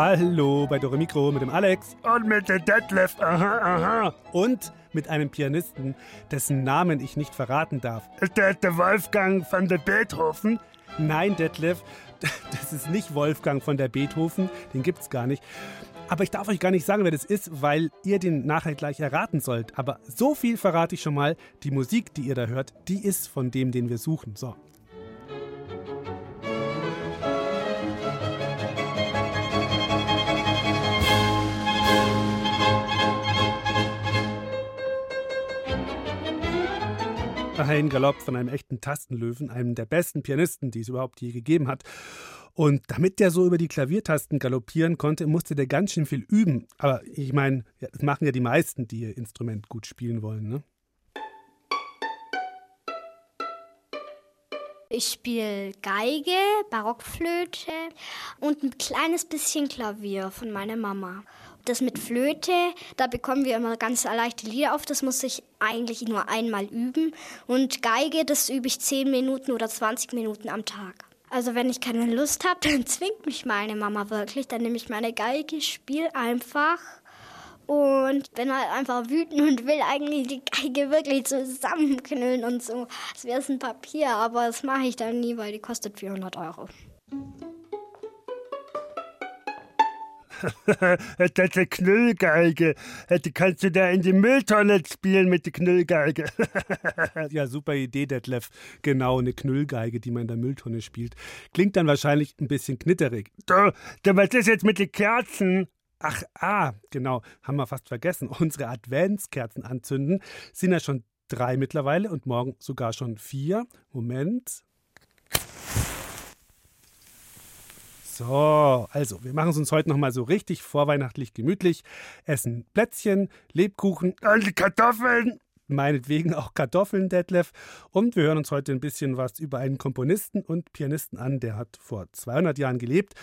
Hallo bei Dore Mikro mit dem Alex Und mit der Detlef, aha, aha. und mit einem Pianisten, dessen Namen ich nicht verraten darf. Ist der, der Wolfgang van der Beethoven? Nein, Detlef, das ist nicht Wolfgang von der Beethoven, den gibt's gar nicht. Aber ich darf euch gar nicht sagen, wer das ist, weil ihr den nachher gleich erraten sollt. Aber so viel verrate ich schon mal, die Musik, die ihr da hört, die ist von dem, den wir suchen. So. Ein Galopp von einem echten Tastenlöwen, einem der besten Pianisten, die es überhaupt je gegeben hat. Und damit der so über die Klaviertasten galoppieren konnte, musste der ganz schön viel üben. Aber ich meine, das machen ja die meisten, die ihr Instrument gut spielen wollen. Ne? Ich spiele Geige, Barockflöte und ein kleines bisschen Klavier von meiner Mama. Das mit Flöte, da bekommen wir immer ganz leichte Lieder auf. Das muss ich eigentlich nur einmal üben. Und Geige, das übe ich 10 Minuten oder 20 Minuten am Tag. Also wenn ich keine Lust habe, dann zwingt mich meine Mama wirklich. Dann nehme ich meine Geige, spiele einfach und bin halt einfach wütend und will eigentlich die Geige wirklich zusammenknüllen und so. Als wäre es ein Papier, aber das mache ich dann nie, weil die kostet 400 Euro. das ist eine Knüllgeige. Die kannst du da in die Mülltonne spielen mit der Knüllgeige. Ja, super Idee, Detlef. Genau, eine Knüllgeige, die man in der Mülltonne spielt. Klingt dann wahrscheinlich ein bisschen knitterig. Du, du, was ist jetzt mit den Kerzen? Ach, ah, genau, haben wir fast vergessen. Unsere Adventskerzen anzünden sind ja schon drei mittlerweile und morgen sogar schon vier. Moment. So, also, wir machen es uns heute nochmal so richtig vorweihnachtlich gemütlich. Essen Plätzchen, Lebkuchen, die Kartoffeln? meinetwegen auch Kartoffeln, Detlef. Und wir hören uns heute ein bisschen was über einen Komponisten und Pianisten an, der hat vor 200 Jahren gelebt.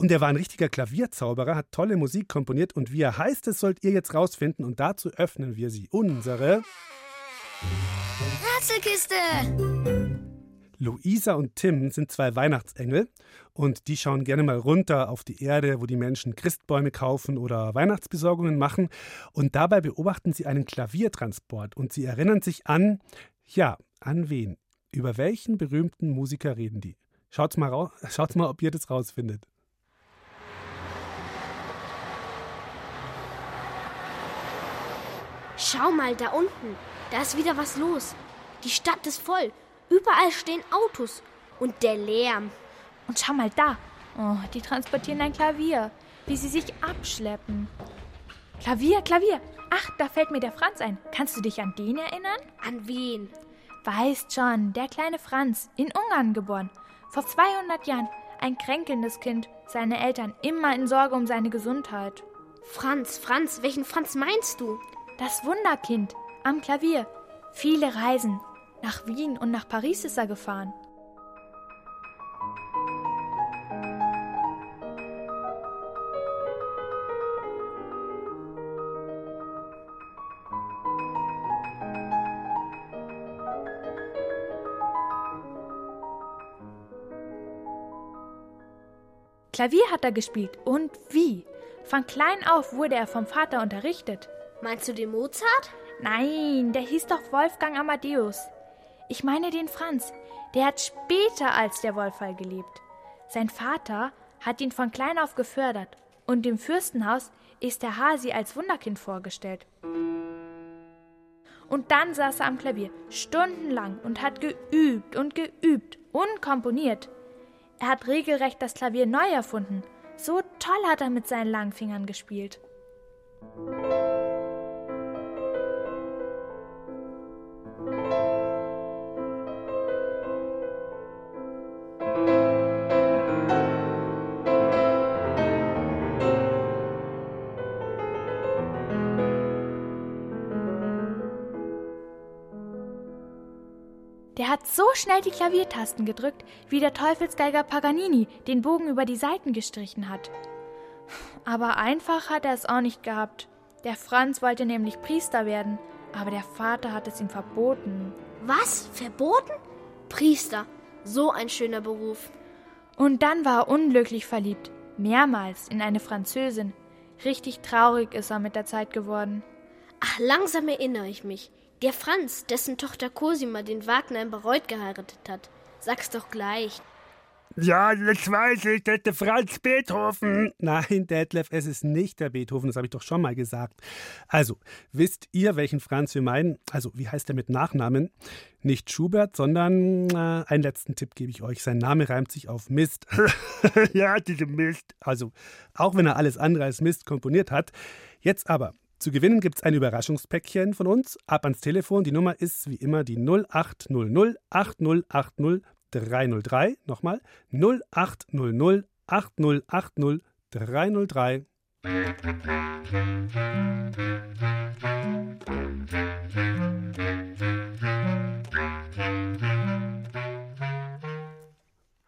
Und er war ein richtiger Klavierzauberer, hat tolle Musik komponiert. Und wie er heißt, das sollt ihr jetzt rausfinden. Und dazu öffnen wir sie. Unsere Rätselkiste! Luisa und Tim sind zwei Weihnachtsengel. Und die schauen gerne mal runter auf die Erde, wo die Menschen Christbäume kaufen oder Weihnachtsbesorgungen machen. Und dabei beobachten sie einen Klaviertransport. Und sie erinnern sich an, ja, an wen? Über welchen berühmten Musiker reden die? Schaut's mal, schaut's mal, ob ihr das rausfindet. Schau mal, da unten. Da ist wieder was los. Die Stadt ist voll. Überall stehen Autos. Und der Lärm. Und schau mal da. Oh, die transportieren ein Klavier, wie sie sich abschleppen. Klavier, Klavier. Ach, da fällt mir der Franz ein. Kannst du dich an den erinnern? An wen? Weißt schon, der kleine Franz, in Ungarn geboren. Vor 200 Jahren. Ein kränkelndes Kind. Seine Eltern immer in Sorge um seine Gesundheit. Franz, Franz, welchen Franz meinst du? Das Wunderkind. Am Klavier. Viele Reisen. Nach Wien und nach Paris ist er gefahren. Klavier hat er gespielt. Und wie? Von klein auf wurde er vom Vater unterrichtet. Meinst du den Mozart? Nein, der hieß doch Wolfgang Amadeus. Ich meine den Franz. Der hat später als der Wolfgang gelebt. Sein Vater hat ihn von klein auf gefördert und im Fürstenhaus ist der Hasi als Wunderkind vorgestellt. Und dann saß er am Klavier stundenlang und hat geübt und geübt und komponiert. Er hat regelrecht das Klavier neu erfunden. So toll hat er mit seinen langen Fingern gespielt. Schnell die Klaviertasten gedrückt, wie der Teufelsgeiger Paganini den Bogen über die Saiten gestrichen hat. Aber einfach hat er es auch nicht gehabt. Der Franz wollte nämlich Priester werden, aber der Vater hat es ihm verboten. Was? Verboten? Priester. So ein schöner Beruf. Und dann war er unglücklich verliebt. Mehrmals in eine Französin. Richtig traurig ist er mit der Zeit geworden. Ach, langsam erinnere ich mich. Der Franz, dessen Tochter Cosima den Wagner in Bayreuth geheiratet hat. Sag's doch gleich. Ja, das weiß ich, das ist der Franz Beethoven. Nein, Detlef, es ist nicht der Beethoven, das habe ich doch schon mal gesagt. Also, wisst ihr, welchen Franz wir meinen? Also, wie heißt er mit Nachnamen? Nicht Schubert, sondern äh, einen letzten Tipp gebe ich euch. Sein Name reimt sich auf Mist. ja, diese Mist. Also, auch wenn er alles andere als Mist komponiert hat. Jetzt aber, zu gewinnen gibt es ein Überraschungspäckchen von uns. Ab ans Telefon. Die Nummer ist wie immer die 0800 8080 303. Nochmal 0800 8080 303.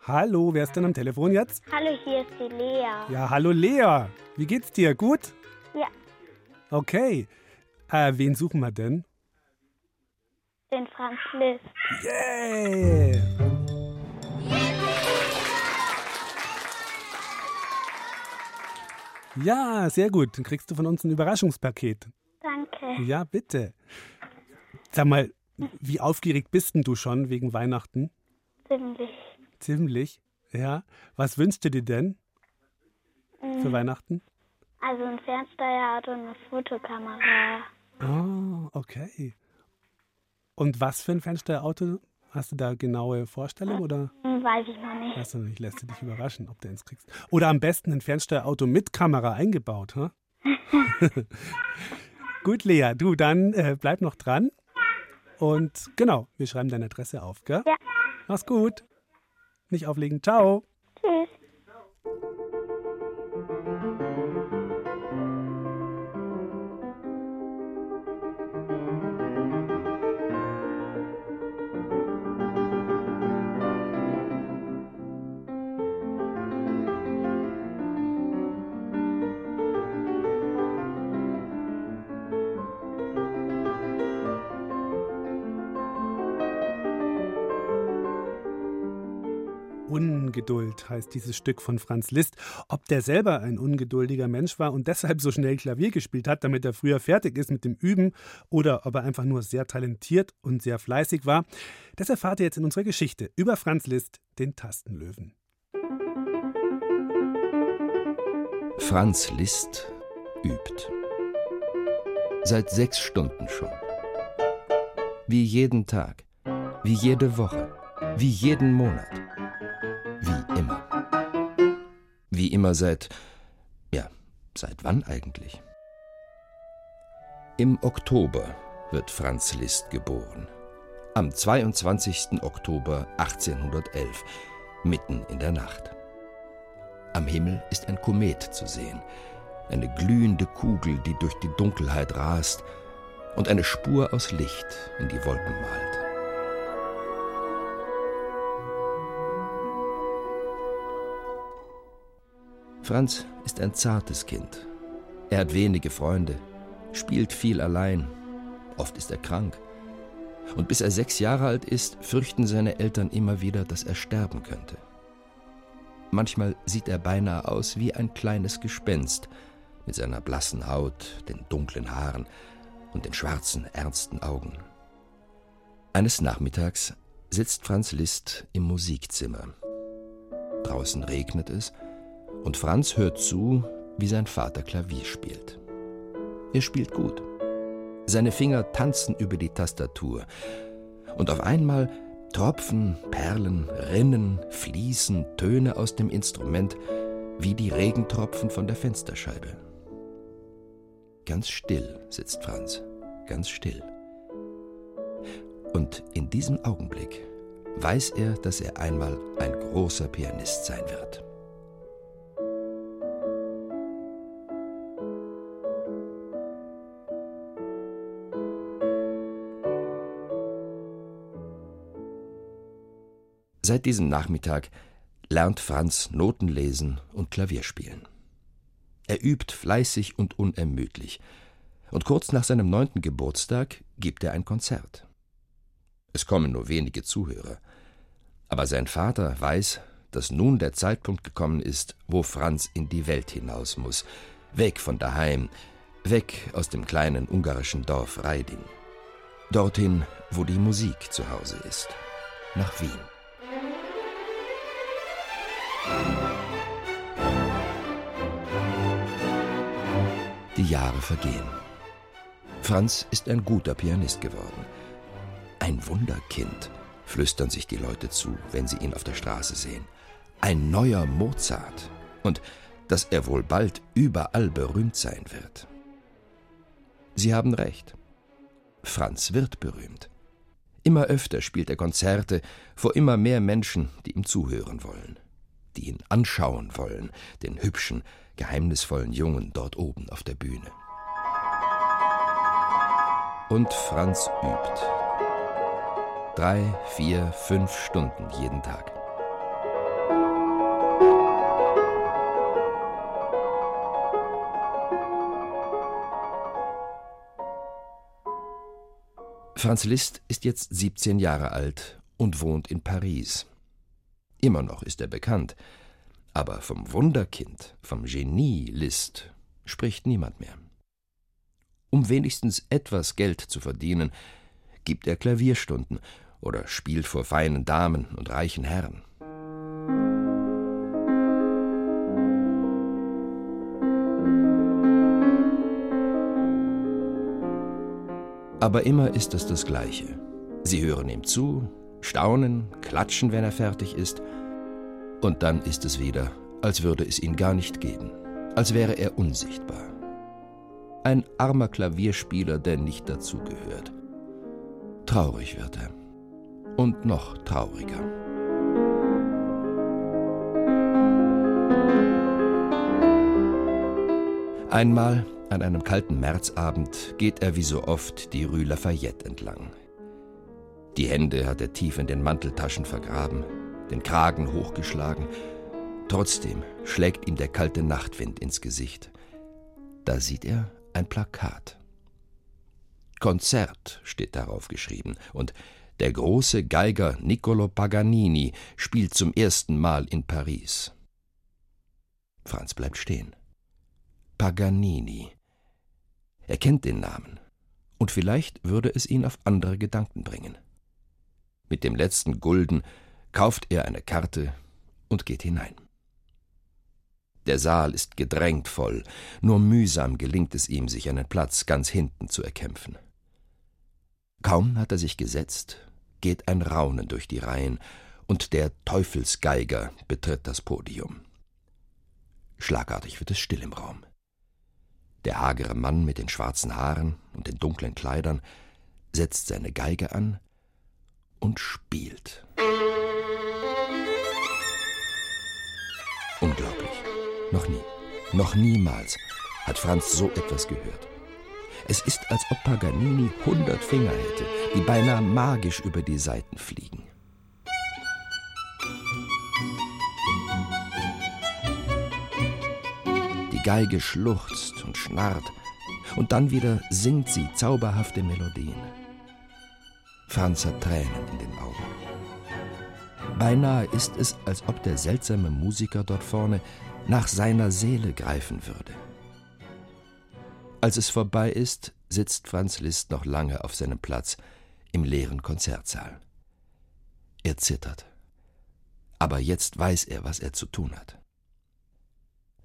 Hallo, wer ist denn am Telefon jetzt? Hallo, hier ist die Lea. Ja, hallo Lea. Wie geht's dir? Gut? Okay. Äh, wen suchen wir denn? den Franz Liszt. Yay! Ja, sehr gut. Dann kriegst du von uns ein Überraschungspaket. Danke. Ja, bitte. Sag mal, wie aufgeregt bist denn du schon wegen Weihnachten? Ziemlich. Ziemlich. Ja. Was wünschst du dir denn für Weihnachten? Also ein Fernsteuerauto und eine Fotokamera. Oh, okay. Und was für ein Fernsteuerauto? Hast du da genaue Vorstellung oder Hm, Weiß ich noch nicht. weißt du nicht? Lässt du dich überraschen, ob du eins kriegst? Oder am besten ein Fernsteuerauto mit Kamera eingebaut, ha? Gut, Lea, du, dann äh, bleib noch dran. Und genau, wir schreiben deine Adresse auf, gell? Ja. Mach's gut. Nicht auflegen. Ciao. Ungeduld heißt dieses Stück von Franz Liszt. Ob der selber ein ungeduldiger Mensch war und deshalb so schnell Klavier gespielt hat, damit er früher fertig ist mit dem Üben, oder ob er einfach nur sehr talentiert und sehr fleißig war, das erfahrt ihr jetzt in unserer Geschichte über Franz Liszt, den Tastenlöwen. Franz Liszt übt. Seit sechs Stunden schon. Wie jeden Tag, wie jede Woche, wie jeden Monat. Wie immer. Wie immer seit. Ja, seit wann eigentlich? Im Oktober wird Franz Liszt geboren. Am 22. Oktober 1811, mitten in der Nacht. Am Himmel ist ein Komet zu sehen, eine glühende Kugel, die durch die Dunkelheit rast und eine Spur aus Licht in die Wolken malt. Franz ist ein zartes Kind. Er hat wenige Freunde, spielt viel allein, oft ist er krank. Und bis er sechs Jahre alt ist, fürchten seine Eltern immer wieder, dass er sterben könnte. Manchmal sieht er beinahe aus wie ein kleines Gespenst, mit seiner blassen Haut, den dunklen Haaren und den schwarzen, ernsten Augen. Eines Nachmittags sitzt Franz Liszt im Musikzimmer. Draußen regnet es und Franz hört zu, wie sein Vater Klavier spielt. Er spielt gut. Seine Finger tanzen über die Tastatur und auf einmal tropfen, perlen, rinnen, fließen Töne aus dem Instrument wie die Regentropfen von der Fensterscheibe. Ganz still sitzt Franz, ganz still. Und in diesem Augenblick weiß er, dass er einmal ein großer Pianist sein wird. Seit diesem Nachmittag lernt Franz Noten lesen und Klavier spielen. Er übt fleißig und unermüdlich. Und kurz nach seinem neunten Geburtstag gibt er ein Konzert. Es kommen nur wenige Zuhörer. Aber sein Vater weiß, dass nun der Zeitpunkt gekommen ist, wo Franz in die Welt hinaus muss, weg von daheim, weg aus dem kleinen ungarischen Dorf Reiding. Dorthin, wo die Musik zu Hause ist, nach Wien. Die Jahre vergehen. Franz ist ein guter Pianist geworden. Ein Wunderkind, flüstern sich die Leute zu, wenn sie ihn auf der Straße sehen. Ein neuer Mozart. Und dass er wohl bald überall berühmt sein wird. Sie haben recht. Franz wird berühmt. Immer öfter spielt er Konzerte vor immer mehr Menschen, die ihm zuhören wollen, die ihn anschauen wollen, den hübschen, geheimnisvollen Jungen dort oben auf der Bühne. Und Franz übt. Drei, vier, fünf Stunden jeden Tag. Franz Liszt ist jetzt 17 Jahre alt und wohnt in Paris. Immer noch ist er bekannt, aber vom Wunderkind, vom Genie Liszt spricht niemand mehr. Um wenigstens etwas Geld zu verdienen, gibt er Klavierstunden oder spielt vor feinen Damen und reichen Herren. Aber immer ist es das Gleiche. Sie hören ihm zu, staunen, klatschen, wenn er fertig ist, und dann ist es wieder, als würde es ihn gar nicht geben, als wäre er unsichtbar. Ein armer Klavierspieler, der nicht dazugehört. Traurig wird er. Und noch trauriger. Einmal, an einem kalten Märzabend, geht er wie so oft die Rue Lafayette entlang. Die Hände hat er tief in den Manteltaschen vergraben, den Kragen hochgeschlagen. Trotzdem schlägt ihm der kalte Nachtwind ins Gesicht. Da sieht er ein Plakat. Konzert steht darauf geschrieben und der große Geiger Niccolo Paganini spielt zum ersten Mal in Paris. Franz bleibt stehen. Paganini. Er kennt den Namen, und vielleicht würde es ihn auf andere Gedanken bringen. Mit dem letzten Gulden kauft er eine Karte und geht hinein. Der Saal ist gedrängt voll, nur mühsam gelingt es ihm, sich einen Platz ganz hinten zu erkämpfen. Kaum hat er sich gesetzt, geht ein Raunen durch die Reihen, und der Teufelsgeiger betritt das Podium. Schlagartig wird es still im Raum. Der hagere Mann mit den schwarzen Haaren und den dunklen Kleidern setzt seine Geige an und spielt. Unglaublich. Noch nie, noch niemals hat Franz so etwas gehört. Es ist, als ob Paganini hundert Finger hätte, die beinahe magisch über die Saiten fliegen. Die Geige schluchzt und schnarrt, und dann wieder singt sie zauberhafte Melodien. Franz hat Tränen in den Augen. Beinahe ist es, als ob der seltsame Musiker dort vorne nach seiner Seele greifen würde. Als es vorbei ist, sitzt Franz Liszt noch lange auf seinem Platz im leeren Konzertsaal. Er zittert. Aber jetzt weiß er, was er zu tun hat.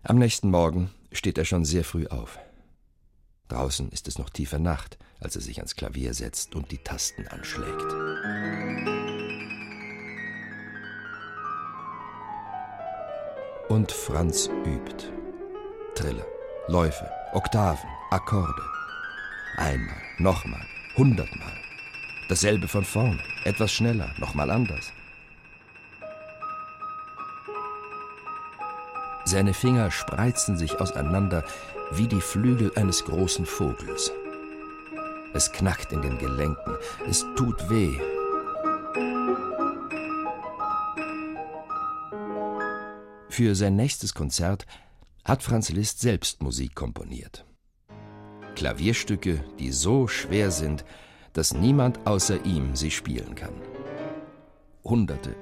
Am nächsten Morgen steht er schon sehr früh auf. Draußen ist es noch tiefe Nacht, als er sich ans Klavier setzt und die Tasten anschlägt. Und Franz übt. Trille, Läufe, Oktaven, Akkorde. Einmal, nochmal, hundertmal. Dasselbe von vorne, etwas schneller, nochmal anders. Seine Finger spreizen sich auseinander wie die Flügel eines großen Vogels. Es knackt in den Gelenken, es tut weh. Für sein nächstes Konzert hat Franz Liszt selbst Musik komponiert. Klavierstücke, die so schwer sind, dass niemand außer ihm sie spielen kann. Hunderte,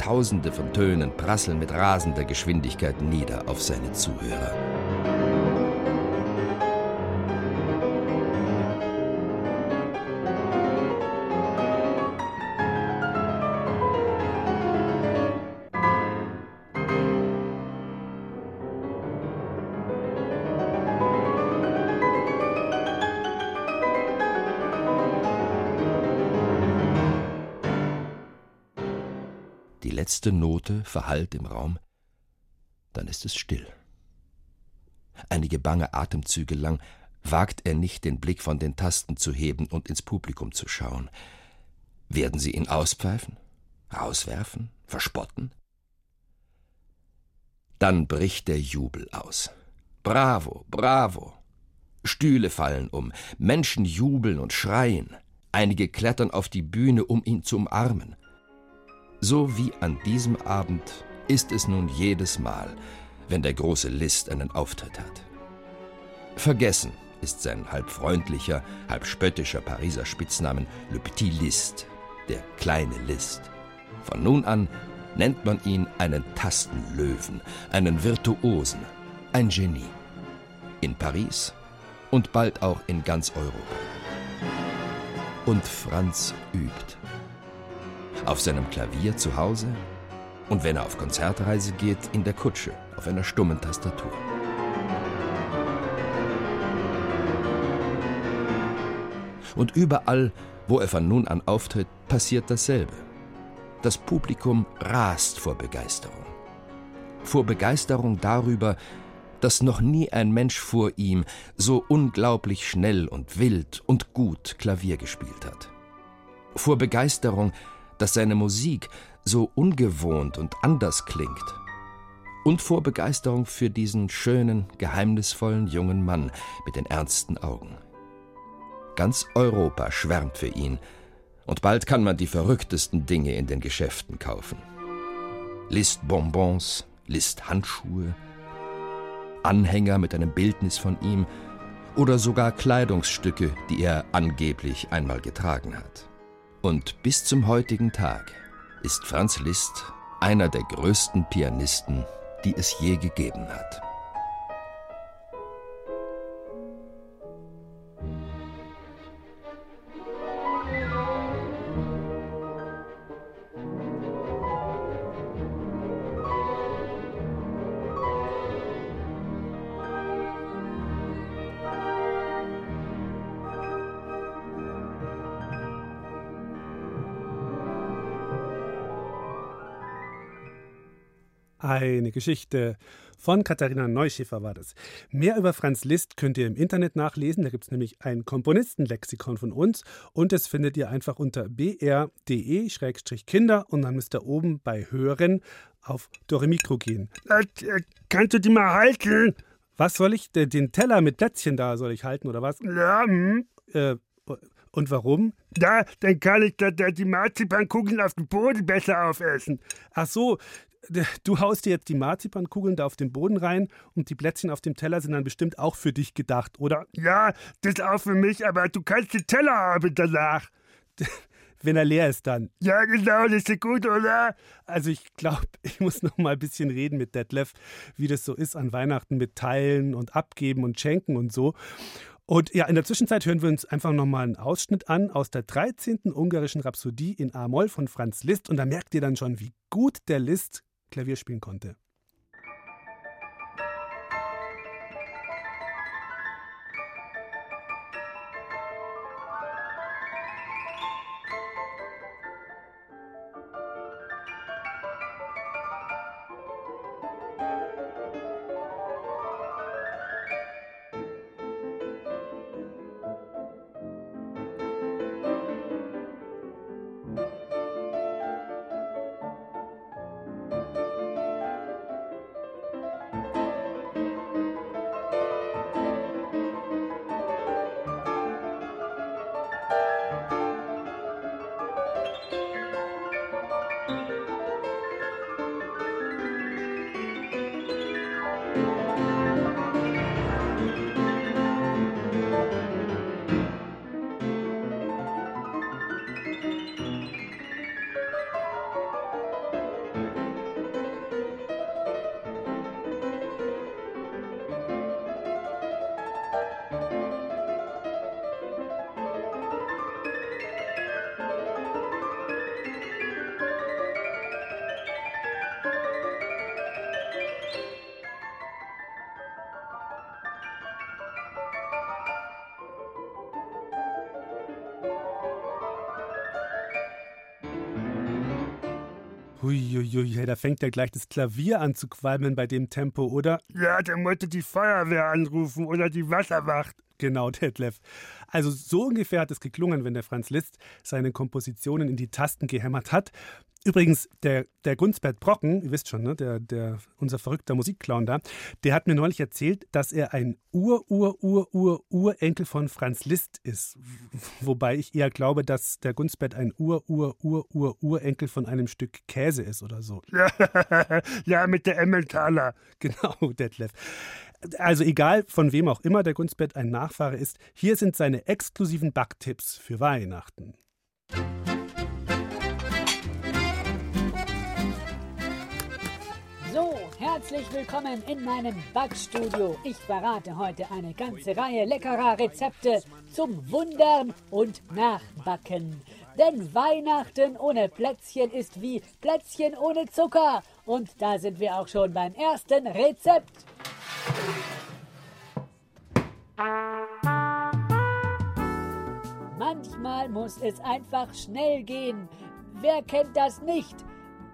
Tausende von Tönen prasseln mit rasender Geschwindigkeit nieder auf seine Zuhörer. Letzte Note verhallt im Raum, dann ist es still. Einige bange Atemzüge lang wagt er nicht, den Blick von den Tasten zu heben und ins Publikum zu schauen. Werden sie ihn auspfeifen, rauswerfen, verspotten? Dann bricht der Jubel aus. Bravo, bravo! Stühle fallen um, Menschen jubeln und schreien, einige klettern auf die Bühne, um ihn zu umarmen. So wie an diesem Abend ist es nun jedes Mal, wenn der große List einen Auftritt hat. Vergessen ist sein halb freundlicher, halb spöttischer Pariser Spitznamen Le Petit List, der kleine List. Von nun an nennt man ihn einen Tastenlöwen, einen Virtuosen, ein Genie. In Paris und bald auch in ganz Europa. Und Franz übt auf seinem Klavier zu Hause und wenn er auf Konzertreise geht, in der Kutsche auf einer stummen Tastatur. Und überall, wo er von nun an auftritt, passiert dasselbe. Das Publikum rast vor Begeisterung. Vor Begeisterung darüber, dass noch nie ein Mensch vor ihm so unglaublich schnell und wild und gut Klavier gespielt hat. Vor Begeisterung, dass seine Musik so ungewohnt und anders klingt. Und vor Begeisterung für diesen schönen, geheimnisvollen jungen Mann mit den ernsten Augen. Ganz Europa schwärmt für ihn, und bald kann man die verrücktesten Dinge in den Geschäften kaufen. Listbonbons, Listhandschuhe, Anhänger mit einem Bildnis von ihm oder sogar Kleidungsstücke, die er angeblich einmal getragen hat. Und bis zum heutigen Tag ist Franz Liszt einer der größten Pianisten, die es je gegeben hat. Eine Geschichte von Katharina Neuschäfer war das. Mehr über Franz Liszt könnt ihr im Internet nachlesen. Da gibt es nämlich ein Komponistenlexikon von uns und das findet ihr einfach unter br.de-kinder und dann müsst ihr oben bei Hören auf Doremikro gehen. Äh, kannst du die mal halten? Was soll ich? Den Teller mit Plätzchen da soll ich halten oder was? Ja, hm. Äh, und warum? Da, dann kann ich da, da die Marzipankugeln auf dem Boden besser aufessen. Ach so, du haust dir jetzt die Marzipankugeln da auf den Boden rein und die Plätzchen auf dem Teller sind dann bestimmt auch für dich gedacht, oder? Ja, das ist auch für mich, aber du kannst den Teller haben danach. Wenn er leer ist dann. Ja, genau, das ist gut, oder? Also ich glaube, ich muss noch mal ein bisschen reden mit Detlef, wie das so ist an Weihnachten mit Teilen und Abgeben und Schenken und so. Und ja, in der Zwischenzeit hören wir uns einfach nochmal einen Ausschnitt an aus der 13. ungarischen Rhapsodie in A-Moll von Franz Liszt. Und da merkt ihr dann schon, wie gut der Liszt Klavier spielen konnte. Huiuiui, da fängt ja gleich das Klavier an zu qualmen bei dem Tempo, oder? Ja, der wollte die Feuerwehr anrufen oder die Wasserwacht. Genau, Detlef. Also so ungefähr hat es geklungen, wenn der Franz Liszt seine Kompositionen in die Tasten gehämmert hat. Übrigens, der, der Gunsbert Brocken, ihr wisst schon, ne, der, der, unser verrückter Musikclown da, der hat mir neulich erzählt, dass er ein Ur-Ur-Ur-Ur-Urenkel von Franz Liszt ist. Wobei ich eher glaube, dass der Gunsbert ein Ur-Ur-Ur-Ur-Urenkel von einem Stück Käse ist oder so. ja, mit der Emmentaler. Genau, Detlef. Also egal, von wem auch immer der Gunsbert ein Nachfahre ist, hier sind seine exklusiven Backtipps für Weihnachten. So, herzlich willkommen in meinem Backstudio. Ich verrate heute eine ganze Reihe leckerer Rezepte zum Wundern und Nachbacken. Denn Weihnachten ohne Plätzchen ist wie Plätzchen ohne Zucker. Und da sind wir auch schon beim ersten Rezept. Manchmal muss es einfach schnell gehen. Wer kennt das nicht?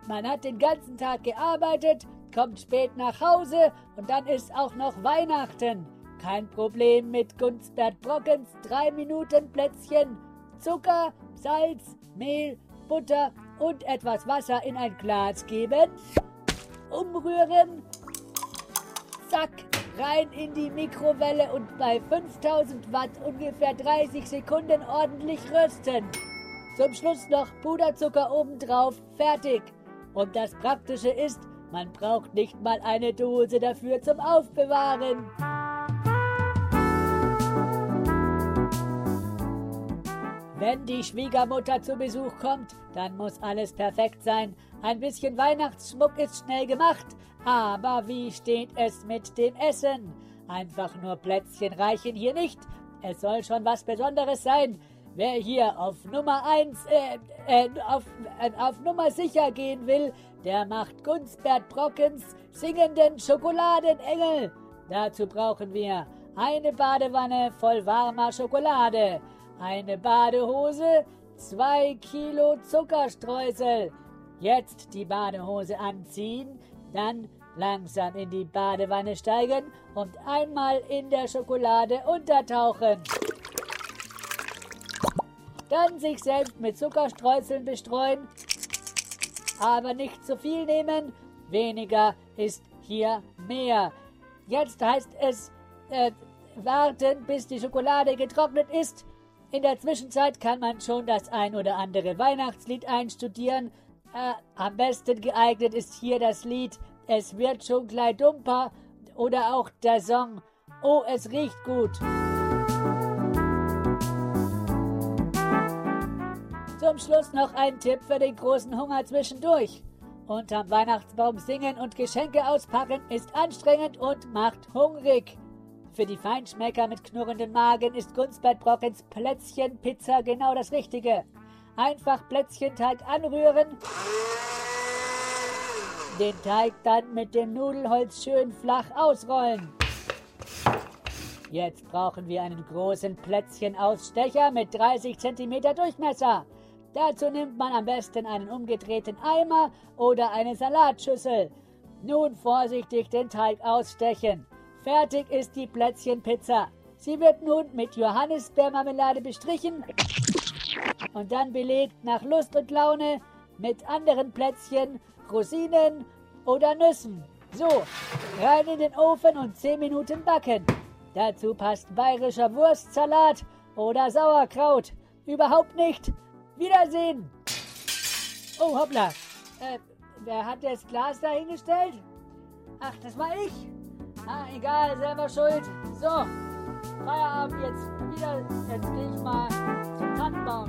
Man hat den ganzen Tag gearbeitet, kommt spät nach Hause und dann ist auch noch Weihnachten. Kein Problem mit Gunstbert Brockens 3 Minuten Plätzchen. Zucker, Salz, Mehl, Butter und etwas Wasser in ein Glas geben. Umrühren. Zack, rein in die Mikrowelle und bei 5000 Watt ungefähr 30 Sekunden ordentlich rösten. Zum Schluss noch Puderzucker obendrauf, fertig. Und das Praktische ist, man braucht nicht mal eine Dose dafür zum Aufbewahren. Wenn die Schwiegermutter zu Besuch kommt, dann muss alles perfekt sein. Ein bisschen Weihnachtsschmuck ist schnell gemacht, aber wie steht es mit dem Essen? Einfach nur Plätzchen reichen hier nicht. Es soll schon was Besonderes sein. Wer hier auf Nummer 1, äh, äh, auf, äh, auf Nummer sicher gehen will, der macht Gunstbert Brockens singenden Schokoladenengel. Dazu brauchen wir eine Badewanne voll warmer Schokolade, eine Badehose, zwei Kilo Zuckerstreusel. Jetzt die Badehose anziehen, dann langsam in die Badewanne steigen und einmal in der Schokolade untertauchen. Dann sich selbst mit Zuckerstreuseln bestreuen, aber nicht zu viel nehmen. Weniger ist hier mehr. Jetzt heißt es äh, warten, bis die Schokolade getrocknet ist. In der Zwischenzeit kann man schon das ein oder andere Weihnachtslied einstudieren. Äh, am besten geeignet ist hier das Lied Es wird schon gleich dumper oder auch der Song Oh, es riecht gut. Zum Schluss noch ein Tipp für den großen Hunger zwischendurch. Unterm Weihnachtsbaum singen und Geschenke auspacken ist anstrengend und macht hungrig. Für die Feinschmecker mit knurrendem Magen ist Gunstbert Brockens Plätzchenpizza genau das Richtige. Einfach Plätzchenteig anrühren, den Teig dann mit dem Nudelholz schön flach ausrollen. Jetzt brauchen wir einen großen Plätzchenausstecher mit 30 cm Durchmesser. Dazu nimmt man am besten einen umgedrehten Eimer oder eine Salatschüssel. Nun vorsichtig den Teig ausstechen. Fertig ist die Plätzchenpizza. Sie wird nun mit Johannisbeermarmelade bestrichen und dann belegt nach Lust und Laune mit anderen Plätzchen, Rosinen oder Nüssen. So, rein in den Ofen und 10 Minuten backen. Dazu passt bayerischer Wurstsalat oder Sauerkraut. Überhaupt nicht. Wiedersehen! Oh, hoppla. Äh, wer hat das Glas da hingestellt? Ach, das war ich. Ah, egal, selber schuld. So, Feierabend jetzt wieder. Jetzt gehe ich mal zum Tannenbaum,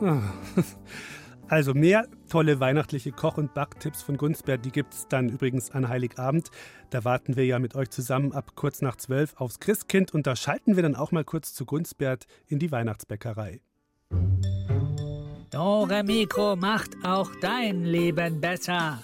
ne? Also mehr tolle weihnachtliche Koch- und Backtipps von Gunsbert, die gibt es dann übrigens an Heiligabend. Da warten wir ja mit euch zusammen ab kurz nach zwölf aufs Christkind und da schalten wir dann auch mal kurz zu Gunsbert in die Weihnachtsbäckerei. Dore Mikro macht auch dein Leben besser.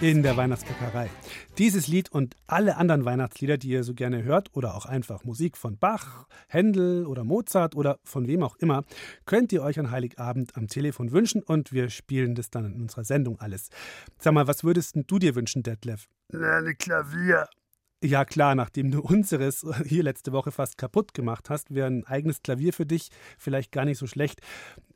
In der Weihnachtsbäckerei. Dieses Lied und alle anderen Weihnachtslieder, die ihr so gerne hört oder auch einfach Musik von Bach, Händel oder Mozart oder von wem auch immer, könnt ihr euch an Heiligabend am Telefon wünschen und wir spielen das dann in unserer Sendung alles. Sag mal, was würdest du dir wünschen, Detlef? Lerne Klavier. Ja klar, nachdem du unseres hier letzte Woche fast kaputt gemacht hast, wäre ein eigenes Klavier für dich vielleicht gar nicht so schlecht.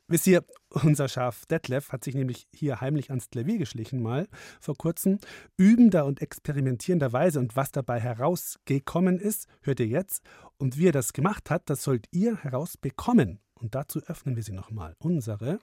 Wisst ihr, unser Schaf Detlef hat sich nämlich hier heimlich ans Klavier geschlichen mal vor kurzem, übender und experimentierenderweise und was dabei herausgekommen ist, hört ihr jetzt. Und wie er das gemacht hat, das sollt ihr herausbekommen. Und dazu öffnen wir sie nochmal. Unsere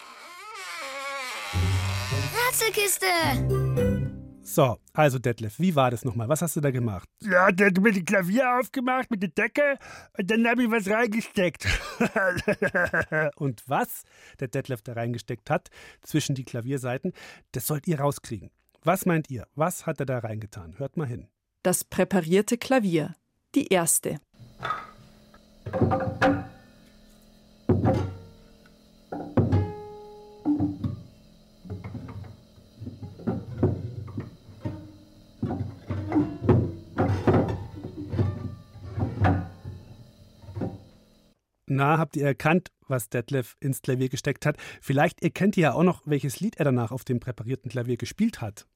Ratzelkiste! So, also Detlef, wie war das nochmal? Was hast du da gemacht? Ja, der hat mir die Klavier aufgemacht mit der Decke und dann habe ich was reingesteckt. und was der Detlef da reingesteckt hat zwischen die Klavierseiten, das sollt ihr rauskriegen. Was meint ihr? Was hat er da reingetan? Hört mal hin. Das präparierte Klavier. Die erste. Na, habt ihr erkannt, was Detlef ins Klavier gesteckt hat? Vielleicht erkennt ihr ja auch noch, welches Lied er danach auf dem präparierten Klavier gespielt hat.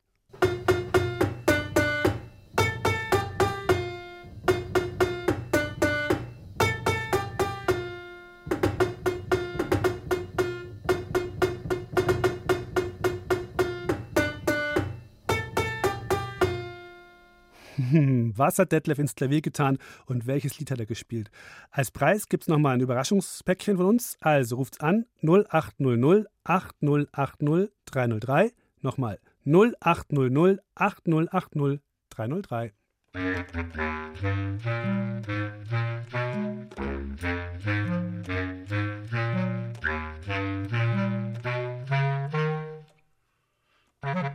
Was hat Detlef ins Klavier getan und welches Lied hat er gespielt? Als Preis gibt es nochmal ein Überraschungspäckchen von uns. Also ruft's an 0800 8080 303. Nochmal 0800 8080 303. Nummer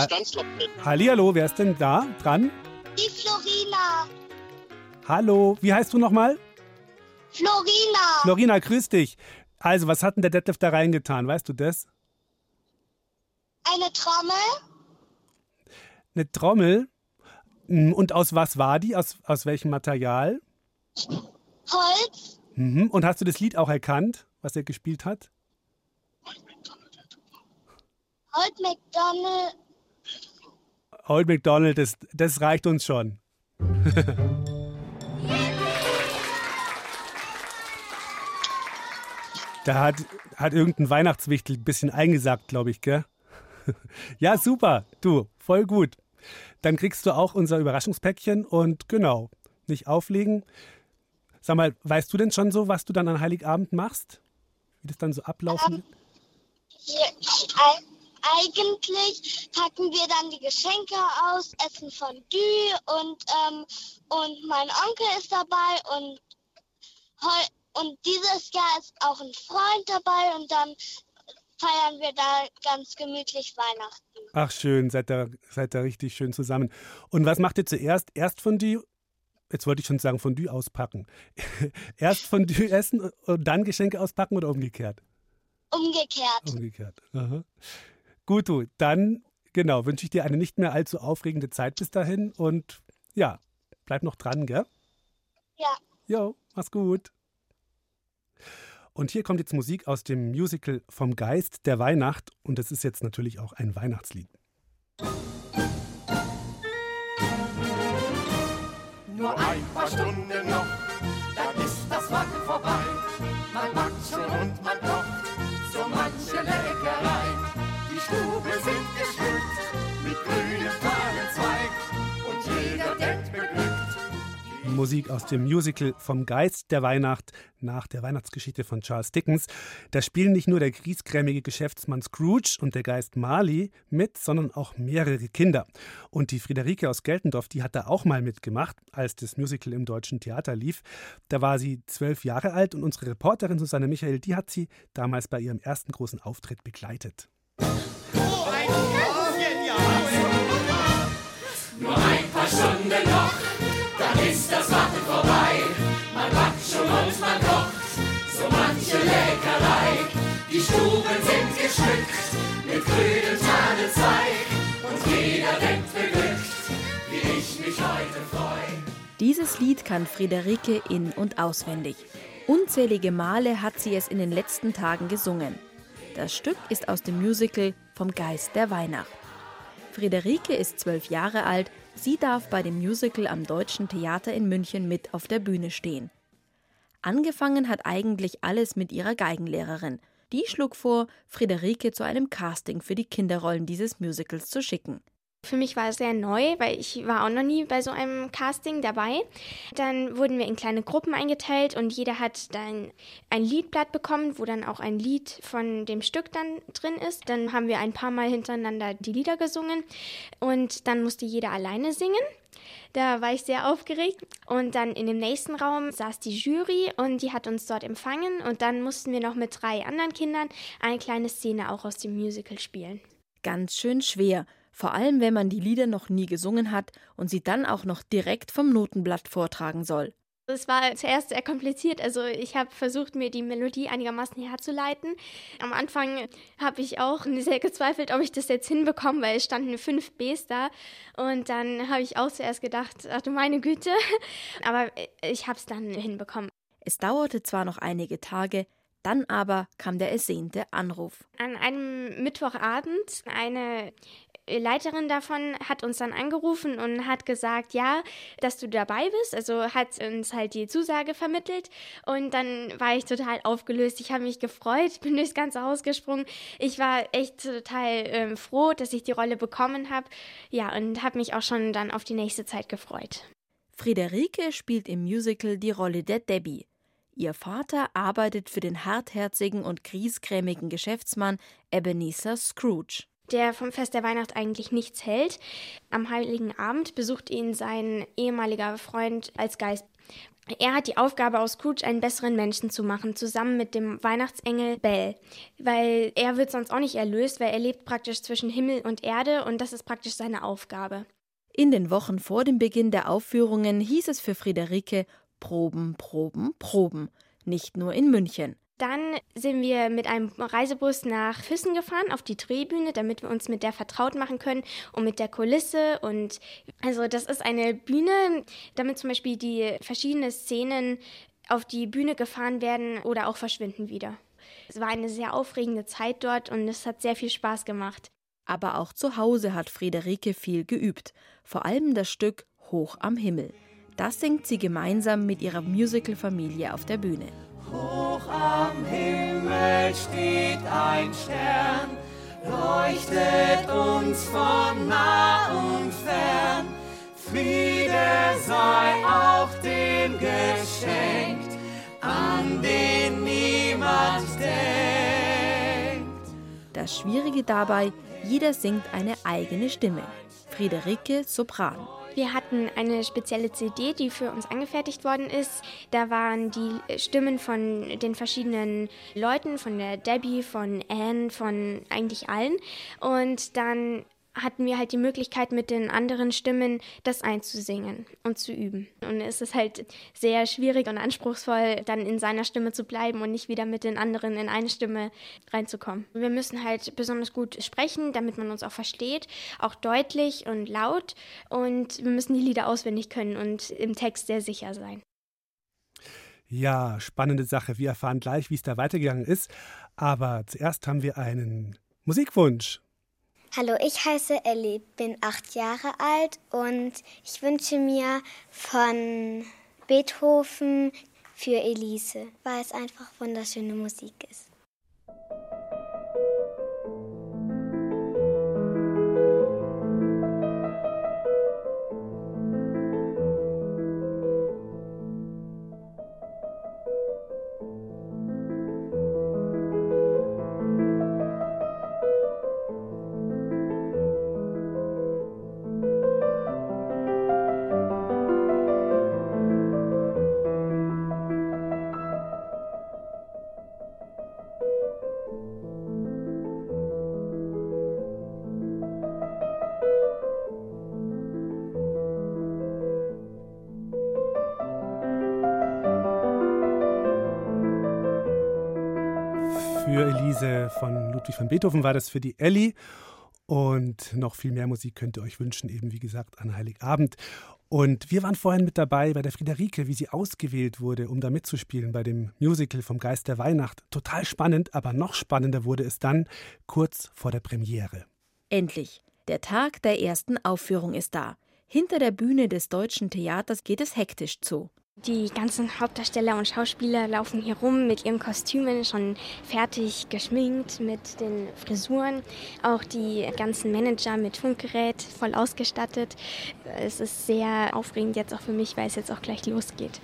Stanzlock mit. Hallihallo, wer ist denn da dran? Die Florina. Hallo, wie heißt du nochmal? Florina. Florina, grüß dich. Also, was hat denn der Detlef da reingetan? Weißt du das? Eine Trommel. Eine Trommel? Hm, Und aus was war die? Aus, aus welchem Material? Holz. Mhm. Und hast du das Lied auch erkannt, was er gespielt hat? Old McDonald. Old McDonald, das, das reicht uns schon. da hat, hat irgendein Weihnachtswichtel ein bisschen eingesagt, glaube ich, gell? ja, super. Du, voll gut. Dann kriegst du auch unser Überraschungspäckchen und genau, nicht auflegen. Sag mal, weißt du denn schon so, was du dann an Heiligabend machst? Wie das dann so ablaufen wird? Hier, ei- eigentlich packen wir dann die Geschenke aus, essen Fondue und, ähm, und mein Onkel ist dabei und, und dieses Jahr ist auch ein Freund dabei und dann feiern wir da ganz gemütlich Weihnachten. Ach schön, seid ihr, seid ihr richtig schön zusammen. Und was macht ihr zuerst? Erst Fondue, jetzt wollte ich schon sagen Fondue auspacken. Erst Fondue essen und dann Geschenke auspacken oder umgekehrt? Umgekehrt. Umgekehrt. Aha. Gut, du, dann genau, wünsche ich dir eine nicht mehr allzu aufregende Zeit bis dahin und ja, bleib noch dran, gell? Ja. Jo, mach's gut. Und hier kommt jetzt Musik aus dem Musical Vom Geist der Weihnacht und es ist jetzt natürlich auch ein Weihnachtslied. Nur ein paar Stunden noch, dann ist das Warten vorbei. Man backt schon und man kocht so manche Leckerei. Die Stube sind geschmückt Musik aus dem Musical Vom Geist der Weihnacht nach der Weihnachtsgeschichte von Charles Dickens. Da spielen nicht nur der griesgrämige Geschäftsmann Scrooge und der Geist Marley mit, sondern auch mehrere Kinder. Und die Friederike aus Geltendorf, die hat da auch mal mitgemacht, als das Musical im Deutschen Theater lief. Da war sie zwölf Jahre alt und unsere Reporterin Susanne Michael, die hat sie damals bei ihrem ersten großen Auftritt begleitet. Dieses Lied kann Friederike in- und auswendig. Unzählige Male hat sie es in den letzten Tagen gesungen. Das Stück ist aus dem Musical Vom Geist der Weihnacht. Friederike ist zwölf Jahre alt, sie darf bei dem Musical am Deutschen Theater in München mit auf der Bühne stehen. Angefangen hat eigentlich alles mit ihrer Geigenlehrerin. Die schlug vor, Friederike zu einem Casting für die Kinderrollen dieses Musicals zu schicken. Für mich war es sehr neu, weil ich war auch noch nie bei so einem Casting dabei. Dann wurden wir in kleine Gruppen eingeteilt und jeder hat dann ein Liedblatt bekommen, wo dann auch ein Lied von dem Stück dann drin ist. Dann haben wir ein paar Mal hintereinander die Lieder gesungen und dann musste jeder alleine singen. Da war ich sehr aufgeregt. Und dann in dem nächsten Raum saß die Jury und die hat uns dort empfangen. Und dann mussten wir noch mit drei anderen Kindern eine kleine Szene auch aus dem Musical spielen. Ganz schön schwer, vor allem wenn man die Lieder noch nie gesungen hat und sie dann auch noch direkt vom Notenblatt vortragen soll. Es war zuerst sehr kompliziert. Also ich habe versucht, mir die Melodie einigermaßen herzuleiten. Am Anfang habe ich auch sehr gezweifelt, ob ich das jetzt hinbekomme, weil es standen fünf Bs da. Und dann habe ich auch zuerst gedacht, ach du meine Güte. Aber ich habe es dann hinbekommen. Es dauerte zwar noch einige Tage, dann aber kam der ersehnte Anruf. An einem Mittwochabend eine Leiterin davon hat uns dann angerufen und hat gesagt, ja, dass du dabei bist. Also hat uns halt die Zusage vermittelt. Und dann war ich total aufgelöst. Ich habe mich gefreut, bin durchs ganze Haus gesprungen. Ich war echt total ähm, froh, dass ich die Rolle bekommen habe. Ja, und habe mich auch schon dann auf die nächste Zeit gefreut. Friederike spielt im Musical die Rolle der Debbie. Ihr Vater arbeitet für den hartherzigen und griesgrämigen Geschäftsmann Ebenezer Scrooge der vom Fest der Weihnacht eigentlich nichts hält. Am heiligen Abend besucht ihn sein ehemaliger Freund als Geist. Er hat die Aufgabe, aus Scrooge einen besseren Menschen zu machen, zusammen mit dem Weihnachtsengel Bell. Weil er wird sonst auch nicht erlöst, weil er lebt praktisch zwischen Himmel und Erde und das ist praktisch seine Aufgabe. In den Wochen vor dem Beginn der Aufführungen hieß es für Friederike Proben, Proben, Proben. Nicht nur in München. Dann sind wir mit einem Reisebus nach Füssen gefahren auf die Drehbühne, damit wir uns mit der vertraut machen können und mit der Kulisse. Und also das ist eine Bühne, damit zum Beispiel die verschiedenen Szenen auf die Bühne gefahren werden oder auch verschwinden wieder. Es war eine sehr aufregende Zeit dort und es hat sehr viel Spaß gemacht. Aber auch zu Hause hat Friederike viel geübt, vor allem das Stück Hoch am Himmel. Das singt sie gemeinsam mit ihrer Musical-Familie auf der Bühne. Hoch am Himmel steht ein Stern, leuchtet uns von nah und fern. Friede sei auch dem geschenkt, an den niemand denkt. Das Schwierige dabei, jeder singt eine eigene Stimme. Friederike Sopran. Wir hatten eine spezielle CD, die für uns angefertigt worden ist. Da waren die Stimmen von den verschiedenen Leuten, von der Debbie, von Anne, von eigentlich allen. Und dann hatten wir halt die Möglichkeit, mit den anderen Stimmen das einzusingen und zu üben. Und es ist halt sehr schwierig und anspruchsvoll, dann in seiner Stimme zu bleiben und nicht wieder mit den anderen in eine Stimme reinzukommen. Wir müssen halt besonders gut sprechen, damit man uns auch versteht, auch deutlich und laut. Und wir müssen die Lieder auswendig können und im Text sehr sicher sein. Ja, spannende Sache. Wir erfahren gleich, wie es da weitergegangen ist. Aber zuerst haben wir einen Musikwunsch. Hallo, ich heiße Ellie, bin acht Jahre alt und ich wünsche mir von Beethoven für Elise, weil es einfach wunderschöne Musik ist. Von Ludwig van Beethoven war das für die Elli. Und noch viel mehr Musik könnt ihr euch wünschen, eben wie gesagt an Heiligabend. Und wir waren vorhin mit dabei bei der Friederike, wie sie ausgewählt wurde, um da mitzuspielen bei dem Musical vom Geist der Weihnacht. Total spannend, aber noch spannender wurde es dann kurz vor der Premiere. Endlich. Der Tag der ersten Aufführung ist da. Hinter der Bühne des Deutschen Theaters geht es hektisch zu. Die ganzen Hauptdarsteller und Schauspieler laufen hier rum mit ihren Kostümen, schon fertig geschminkt mit den Frisuren. Auch die ganzen Manager mit Funkgerät voll ausgestattet. Es ist sehr aufregend jetzt auch für mich, weil es jetzt auch gleich losgeht.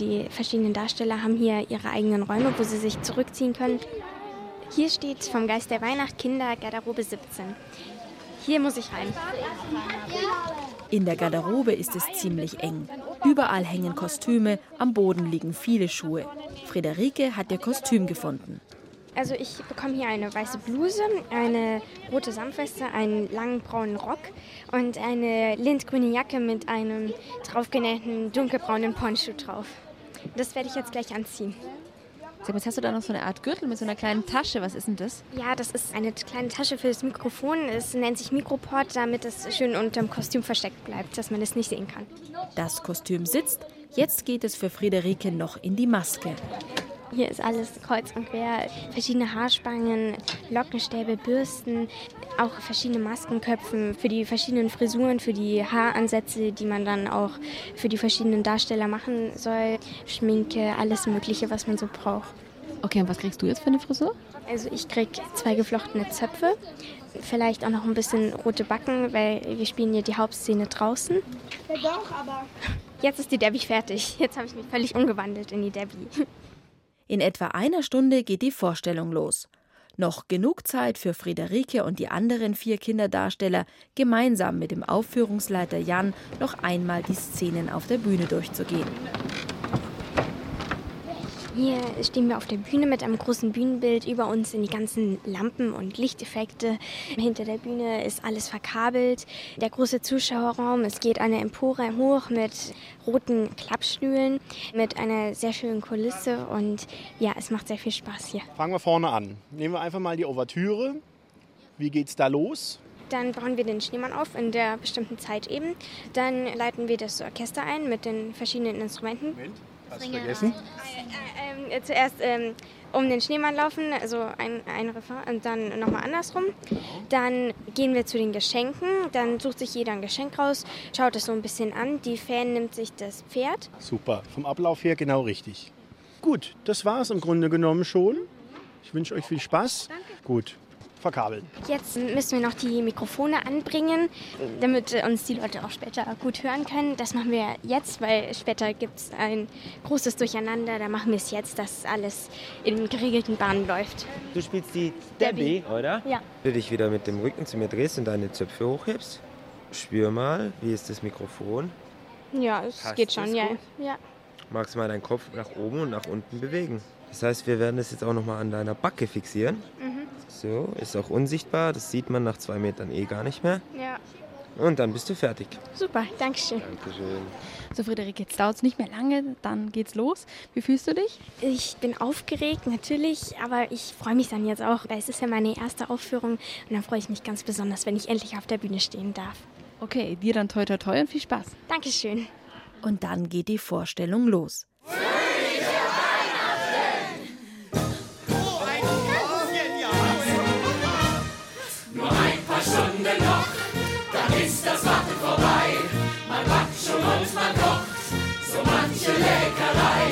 Die verschiedenen Darsteller haben hier ihre eigenen Räume, wo sie sich zurückziehen können. Hier steht vom Geist der Weihnacht Kinder Garderobe 17. Hier muss ich rein. In der Garderobe ist es ziemlich eng. Überall hängen Kostüme, am Boden liegen viele Schuhe. Friederike hat ihr Kostüm gefunden. Also ich bekomme hier eine weiße Bluse, eine rote Samtweste, einen langen braunen Rock und eine lindgrüne Jacke mit einem draufgenähten dunkelbraunen Poncho drauf. Das werde ich jetzt gleich anziehen. Sag mal, hast du da noch so eine Art Gürtel mit so einer kleinen Tasche? Was ist denn das? Ja, das ist eine kleine Tasche für das Mikrofon. Es nennt sich Mikroport, damit es schön unter dem Kostüm versteckt bleibt, dass man es nicht sehen kann. Das Kostüm sitzt. Jetzt geht es für Friederike noch in die Maske. Hier ist alles kreuz und quer. Verschiedene Haarspangen, Lockenstäbe, Bürsten, auch verschiedene Maskenköpfen für die verschiedenen Frisuren, für die Haaransätze, die man dann auch für die verschiedenen Darsteller machen soll. Schminke, alles Mögliche, was man so braucht. Okay, und was kriegst du jetzt für eine Frisur? Also ich krieg zwei geflochtene Zöpfe, vielleicht auch noch ein bisschen rote Backen, weil wir spielen hier die Hauptszene draußen. Ja doch, aber... Jetzt ist die Debbie fertig. Jetzt habe ich mich völlig umgewandelt in die Debbie. In etwa einer Stunde geht die Vorstellung los. Noch genug Zeit für Friederike und die anderen vier Kinderdarsteller, gemeinsam mit dem Aufführungsleiter Jan noch einmal die Szenen auf der Bühne durchzugehen. Hier stehen wir auf der Bühne mit einem großen Bühnenbild. Über uns sind die ganzen Lampen und Lichteffekte. Hinter der Bühne ist alles verkabelt. Der große Zuschauerraum, es geht eine Empore hoch mit roten Klappstühlen, mit einer sehr schönen Kulisse und ja, es macht sehr viel Spaß hier. Fangen wir vorne an. Nehmen wir einfach mal die Ouvertüre. Wie geht's da los? Dann bauen wir den Schneemann auf in der bestimmten Zeit eben. Dann leiten wir das Orchester ein mit den verschiedenen Instrumenten. Moment, hast du vergessen? Ähm, äh, zuerst ähm, um den Schneemann laufen, also ein, ein Refrain und dann nochmal andersrum. Dann gehen wir zu den Geschenken. Dann sucht sich jeder ein Geschenk raus, schaut es so ein bisschen an. Die Fan nimmt sich das Pferd. Super, vom Ablauf her genau richtig. Gut, das war es im Grunde genommen schon. Ich wünsche euch viel Spaß. Danke. Gut, verkabeln. Jetzt müssen wir noch die Mikrofone anbringen, damit uns die Leute auch später gut hören können. Das machen wir jetzt, weil später gibt es ein großes Durcheinander. Da machen wir es jetzt, dass alles in geregelten Bahnen läuft. Du spielst die Debbie, oder? Ja. Wenn du dich wieder mit dem Rücken zu mir drehst und deine Zöpfe hochhebst, spür mal, wie ist das Mikrofon. Ja, es Passt geht schon, ja. gut? ja. Magst du mal deinen Kopf nach oben und nach unten bewegen. Das heißt, wir werden das jetzt auch nochmal an deiner Backe fixieren. Mhm. So, ist auch unsichtbar. Das sieht man nach zwei Metern eh gar nicht mehr. Ja. Und dann bist du fertig. Super, danke schön. Dankeschön. So, Friederike, jetzt dauert es nicht mehr lange, dann geht's los. Wie fühlst du dich? Ich bin aufgeregt, natürlich, aber ich freue mich dann jetzt auch, weil es ist ja meine erste Aufführung und dann freue ich mich ganz besonders, wenn ich endlich auf der Bühne stehen darf. Okay, dir dann toi toi toi und viel Spaß. Dankeschön. Und dann geht die Vorstellung los. Nur ist das Warten vorbei. Man backt schon und man kocht so manche Leckerei.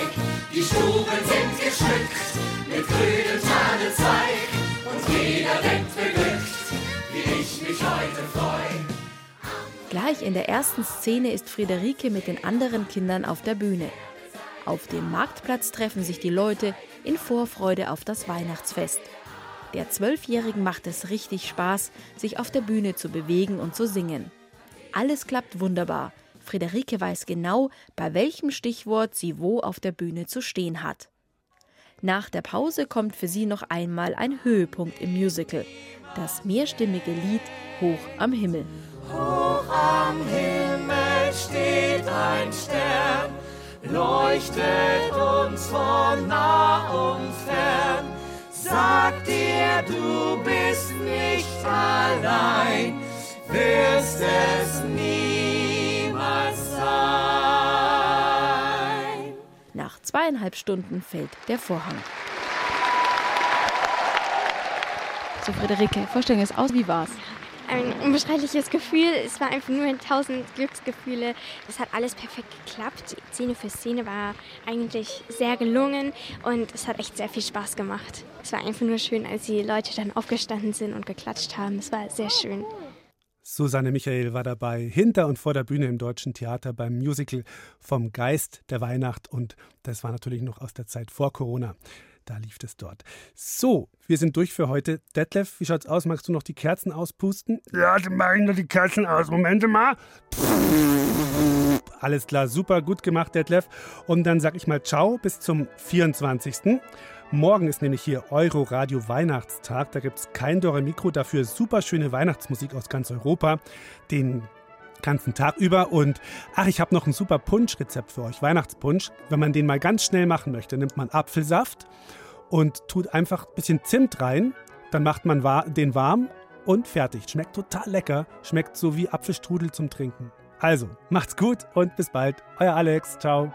Die Stuben sind geschmückt mit grünem Tannenzweig und jeder denkt beglückt, wie ich mich heute freu. Gleich in der ersten Szene ist Friederike mit den anderen Kindern auf der Bühne. Auf dem Marktplatz treffen sich die Leute in Vorfreude auf das Weihnachtsfest. Der Zwölfjährigen macht es richtig Spaß, sich auf der Bühne zu bewegen und zu singen. Alles klappt wunderbar. Friederike weiß genau, bei welchem Stichwort sie wo auf der Bühne zu stehen hat. Nach der Pause kommt für sie noch einmal ein Höhepunkt im Musical. Das mehrstimmige Lied Hoch am Himmel. Hoch am Himmel steht ein Stern, leuchtet uns von nah und fern. Sag dir, du bist nicht allein, wirst es niemals sein. Nach zweieinhalb Stunden fällt der Vorhang. So, Friederike, Vorstellung ist aus, wie war's? Ein unbeschreibliches Gefühl. Es war einfach nur tausend Glücksgefühle. Es hat alles perfekt geklappt. Szene für Szene war eigentlich sehr gelungen und es hat echt sehr viel Spaß gemacht. Es war einfach nur schön, als die Leute dann aufgestanden sind und geklatscht haben. Es war sehr schön. Susanne Michael war dabei, hinter und vor der Bühne im Deutschen Theater beim Musical Vom Geist der Weihnacht und das war natürlich noch aus der Zeit vor Corona. Da lief es dort. So, wir sind durch für heute. Detlef, wie schaut's aus? Magst du noch die Kerzen auspusten? Ja, dann mach ich noch die Kerzen aus. Moment mal. Alles klar, super, gut gemacht, Detlef. Und dann sag ich mal Ciao bis zum 24. Morgen ist nämlich hier Euro Radio Weihnachtstag. Da gibt es kein Dore Mikro, dafür super schöne Weihnachtsmusik aus ganz Europa. Den ganzen Tag über. Und ach, ich habe noch ein super Punschrezept für euch, Weihnachtspunsch. Wenn man den mal ganz schnell machen möchte, nimmt man Apfelsaft und tut einfach ein bisschen Zimt rein. Dann macht man den warm und fertig. Schmeckt total lecker. Schmeckt so wie Apfelstrudel zum Trinken. Also, macht's gut und bis bald. Euer Alex. Ciao.